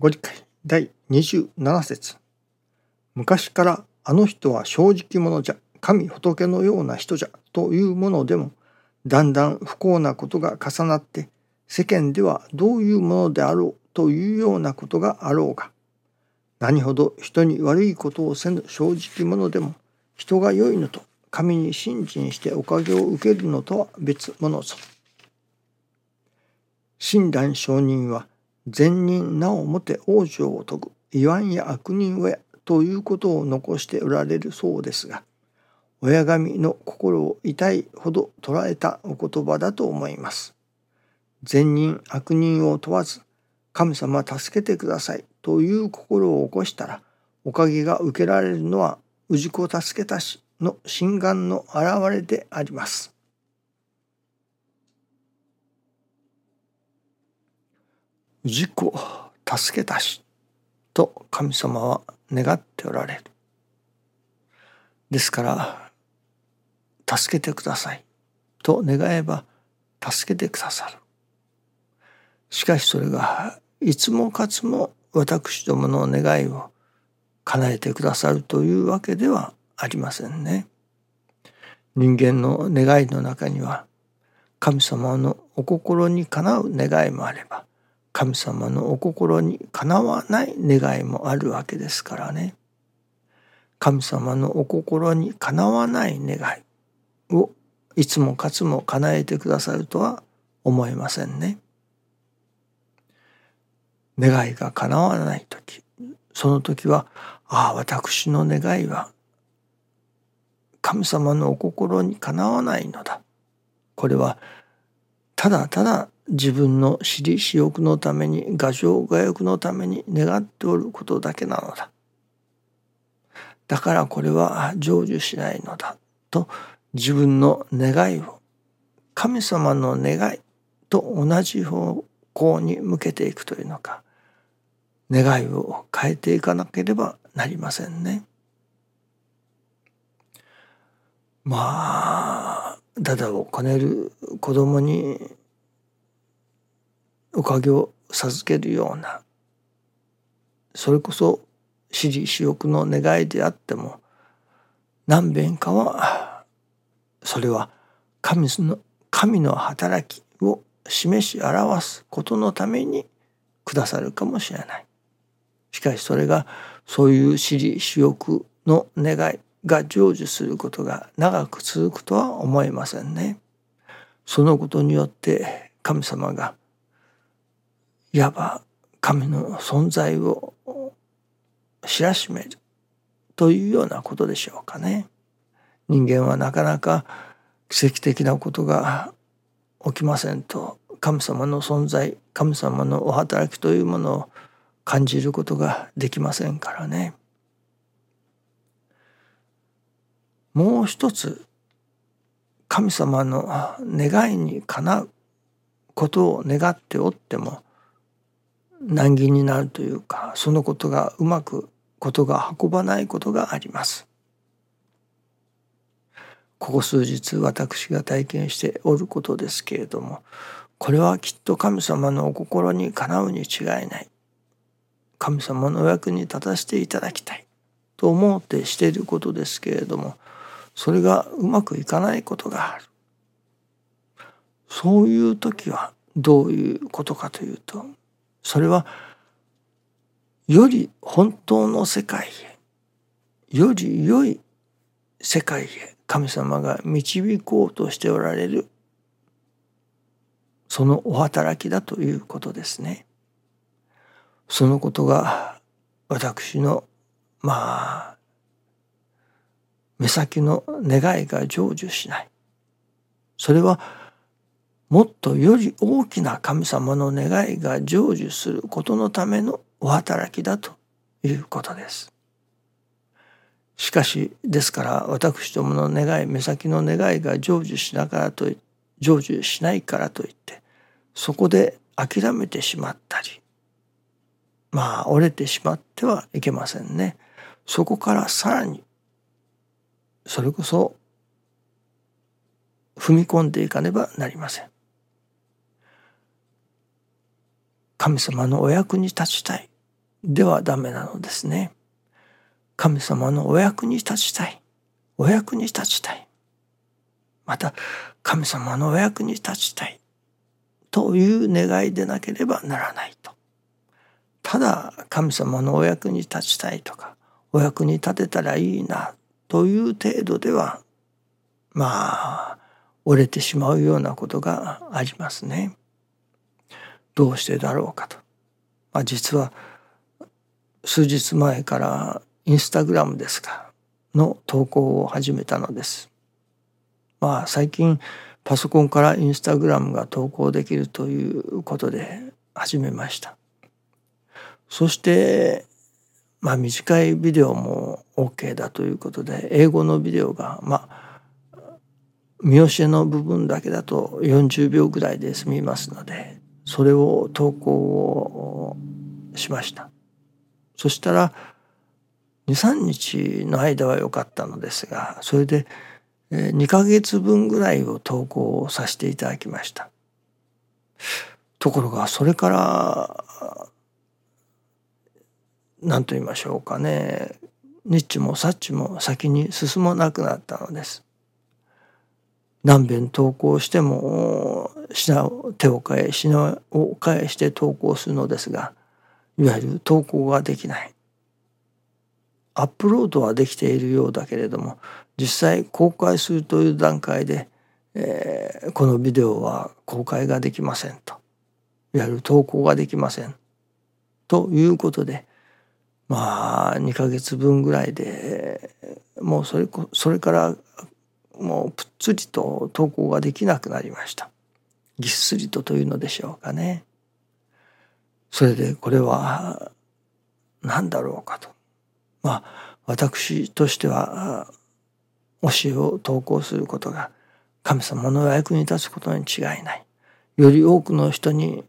ご理解第27節昔からあの人は正直者じゃ神仏のような人じゃというものでもだんだん不幸なことが重なって世間ではどういうものであろうというようなことがあろうが何ほど人に悪いことをせぬ正直者でも人が良いのと神に信心しておかげを受けるのとは別物ぞ。親鸞上人は善人なおもて往生を説く言わんや悪人親ということを残しておられるそうですが親神の心を痛いほど捉えたお言葉だと思います。善人悪人を問わず神様助けてくださいという心を起こしたらおかげが受けられるのは氏子助けたしの心願の表れであります。自己助けたしと神様は願っておられる。ですから助けてくださいと願えば助けてくださる。しかしそれがいつもかつも私どもの願いを叶えてくださるというわけではありませんね。人間の願いの中には神様のお心にかなう願いもあれば神様のお心にかなわない願いもあるわけですからね神様のお心にかなわない願いをいつもかつも叶えてくださるとは思えませんね。願いが叶わない時その時はああ私の願いは神様のお心にかなわないのだこれはただただ自分の私利私欲のために画情画欲のために願っておることだけなのだ。だからこれは成就しないのだと自分の願いを神様の願いと同じ方向に向けていくというのか願いを変えていかなければなりませんね。まあだだをこねる子供におかげを授けるようなそれこそ私利私欲の願いであっても何遍かはそれは神の神の働きを示し表すことのためにくださるかもしれない。しかしそれがそういう私利私欲の願いが成就することが長く続くとは思えませんね。そのことによって神様がいわば神の存在を知らしめるというようなことでしょうかね。人間はなかなか奇跡的なことが起きませんと神様の存在神様のお働きというものを感じることができませんからね。もう一つ神様の願いにかなうことを願っておっても難儀になるというかそのことがうまくことが運ばないことがあります。ここ数日私が体験しておることですけれどもこれはきっと神様のお心にかなうに違いない。神様のお役に立たせていただきたい。と思ってしていることですけれどもそれがうまくいかないことがある。そういう時はどういうことかというとそれはより本当の世界へより良い世界へ神様が導こうとしておられるそのお働きだということですね。そのことが私のまあ目先の願いが成就しないそれはもっとより大きな神様の願いが成就することのためのお働きだということです。しかしですから私どもの願い目先の願いが成就しながらと成就しないからといってそこで諦めてしまったりまあ折れてしまってはいけませんね。そこからさらにそれこそ踏み込んでいかねばなりません。神様のお役に立ちたいではダメなのですね。神様のお役に立ちたい。お役に立ちたい。また神様のお役に立ちたい。という願いでなければならないと。ただ神様のお役に立ちたいとかお役に立てたらいいなという程度ではまあ折れてしまうようなことがありますね。どうしてだろうかと。まあ、実は数日前からインスタグラムですかの投稿を始めたのです。まあ最近パソコンからインスタグラムが投稿できるということで始めました。そしてまあ短いビデオも OK だということで英語のビデオがまあ見教えの部分だけだと40秒ぐらいで済みますのでそれを投稿をしました。そしたら23日の間は良かったのですがそれで2ヶ月分ぐらいを投稿させていただきました。ところがそれから何と言いましょうかねニッチもサッチも先に進まなくなったのです。何遍投稿しても品を手を変え品を返して投稿するのですがいわゆる投稿ができない。アップロードはできているようだけれども実際公開するという段階で、えー、このビデオは公開ができませんと。いわゆる投稿ができません。ということでまあ2ヶ月分ぐらいでもうそれそれからもうぷっつりと投稿ができなくなりました。ぎっすりとというのでしょうかね。それでこれは何だろうかと。まあ私としては教えを投稿することが神様の役に立つことに違いない。より多くの人に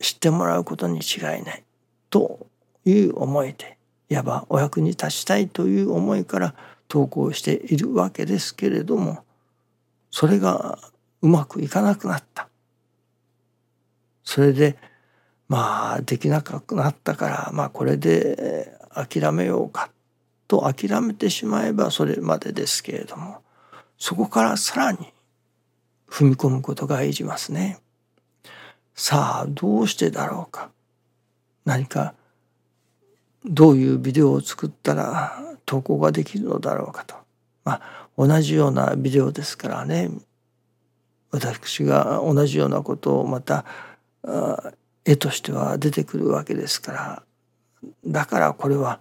知ってもらうことに違いない。という思いでいわばお役に立ちたいという思いから投稿しているわけですけれどもそれがうまくいかなくなった。それでまあできなくなったからまあこれで諦めようかと諦めてしまえばそれまでですけれどもそこからさらに踏み込むことがいりますね。さあどうしてだろうか何かどういうビデオを作ったら投稿ができるのだろうかと。まあ同じようなビデオですからね私が同じようなことをまた絵としては出てくるわけですからだからこれは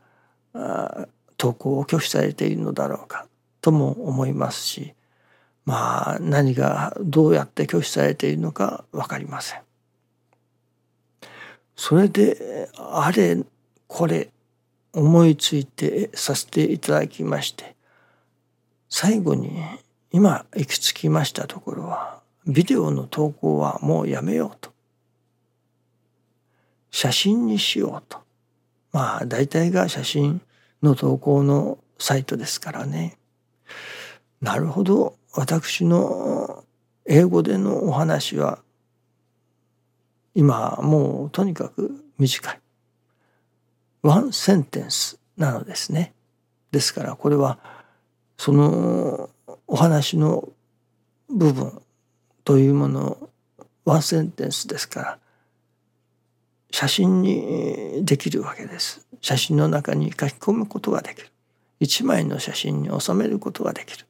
投稿を拒否されているのだろうかとも思いますしまあ何がどうやって拒否されているのか分かりません。それであれこれ思いついてさせていただきまして最後に今行き着きましたところはビデオの投稿はもうやめようと。写真にしようと。まあ大体が写真の投稿のサイトですからね。なるほど。私の英語でのお話は今もうとにかく短い。ワンセンテンスなのですね。ですからこれはそのお話の部分というものをワンセンテンスですから写真にできるわけです。写真の中に書き込むことができる。一枚の写真に収めることができる。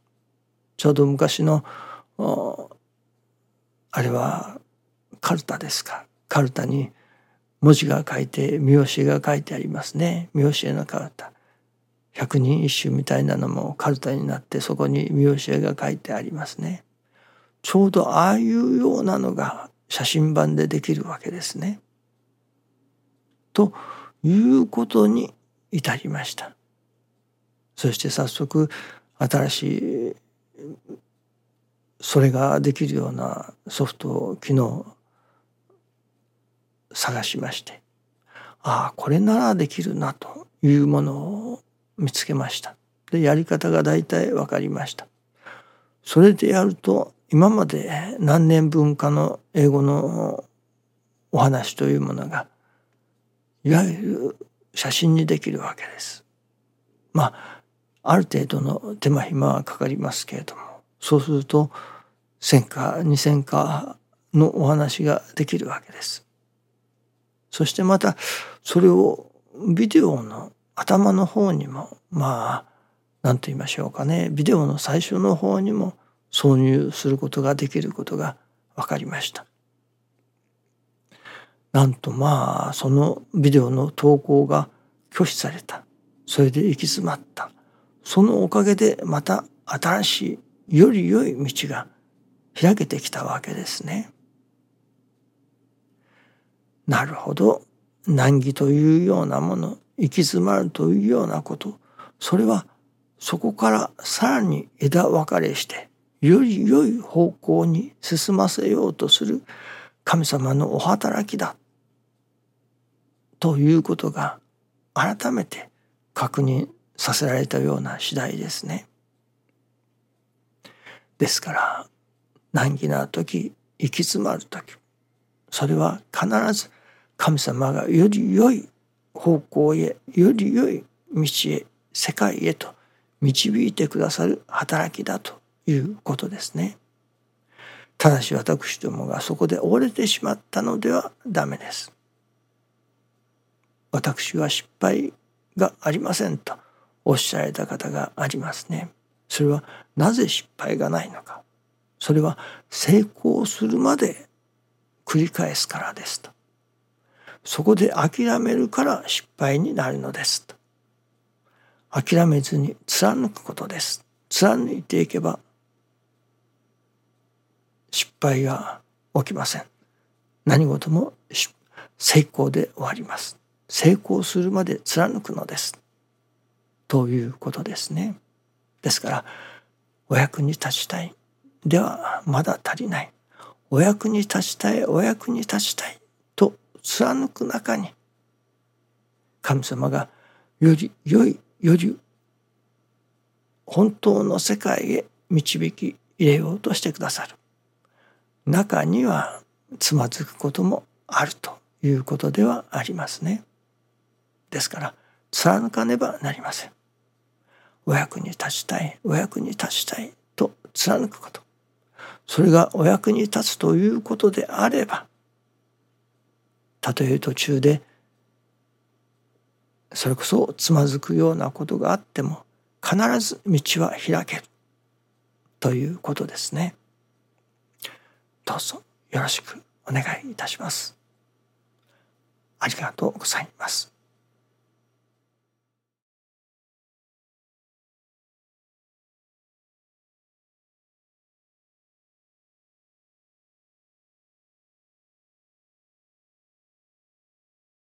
ちょうど昔のあれはカルタですか。カルタに文字が書いて見教えが書いてありますね見教えのカルタ百人一首みたいなのもカルタになってそこに見教えが書いてありますねちょうどああいうようなのが写真版でできるわけですね。ということに至りました。そして早速新しいそれができるようなソフトを昨日探しましてああこれならできるなというものを見つけましたでやり方が大体分かりましたそれでやると今まで何年分かの英語のお話というものがいわゆる写真にできるわけです。まあある程度の手間暇はかかりますけれどもそうすると1,000か2,000かのお話ができるわけです。そしてまたそれをビデオの頭の方にもまあ何と言いましょうかねビデオの最初の方にも挿入することができることが分かりました。なんとまあそのビデオの投稿が拒否されたそれで行き詰まったそのおかげでまた新しいより良い道が開けてきたわけですね。なるほど。難儀というようなもの行き詰まるというようなこと。それはそこからさらに枝分かれしてより良い方向に進ませようとする神様のお働きだ。ということが改めて確認させられたような次第ですね。ですから難儀な時行き詰まる時それは必ず神様がより良い方向へより良い道へ世界へと導いてくださる働きだということですね。ただし私どもがそこで折れてしまったのではダメです。私は失敗がありませんとおっしゃられた方がありますね。それはなぜ失敗がないのか。それは成功するまで繰り返すからですと。そこで諦めるから失敗になるのですと。諦めずに貫くことです。貫いていけば失敗が起きません。何事も成功で終わります。成功するまで貫くのです。ということですね。ですからお役に立ちたいではまだ足りない。お役に立ちたいお役に立ちたい貫く中に神様がより良いより本当の世界へ導き入れようとしてくださる中にはつまずくこともあるということではありますね。ですから貫かねばなりません。お役に立ちたいお役に立ちたいと貫くことそれがお役に立つということであればたとえ途中でそれこそつまずくようなことがあっても必ず道は開けるということですね。どうぞよろしくお願いいたします。ありがとうございます。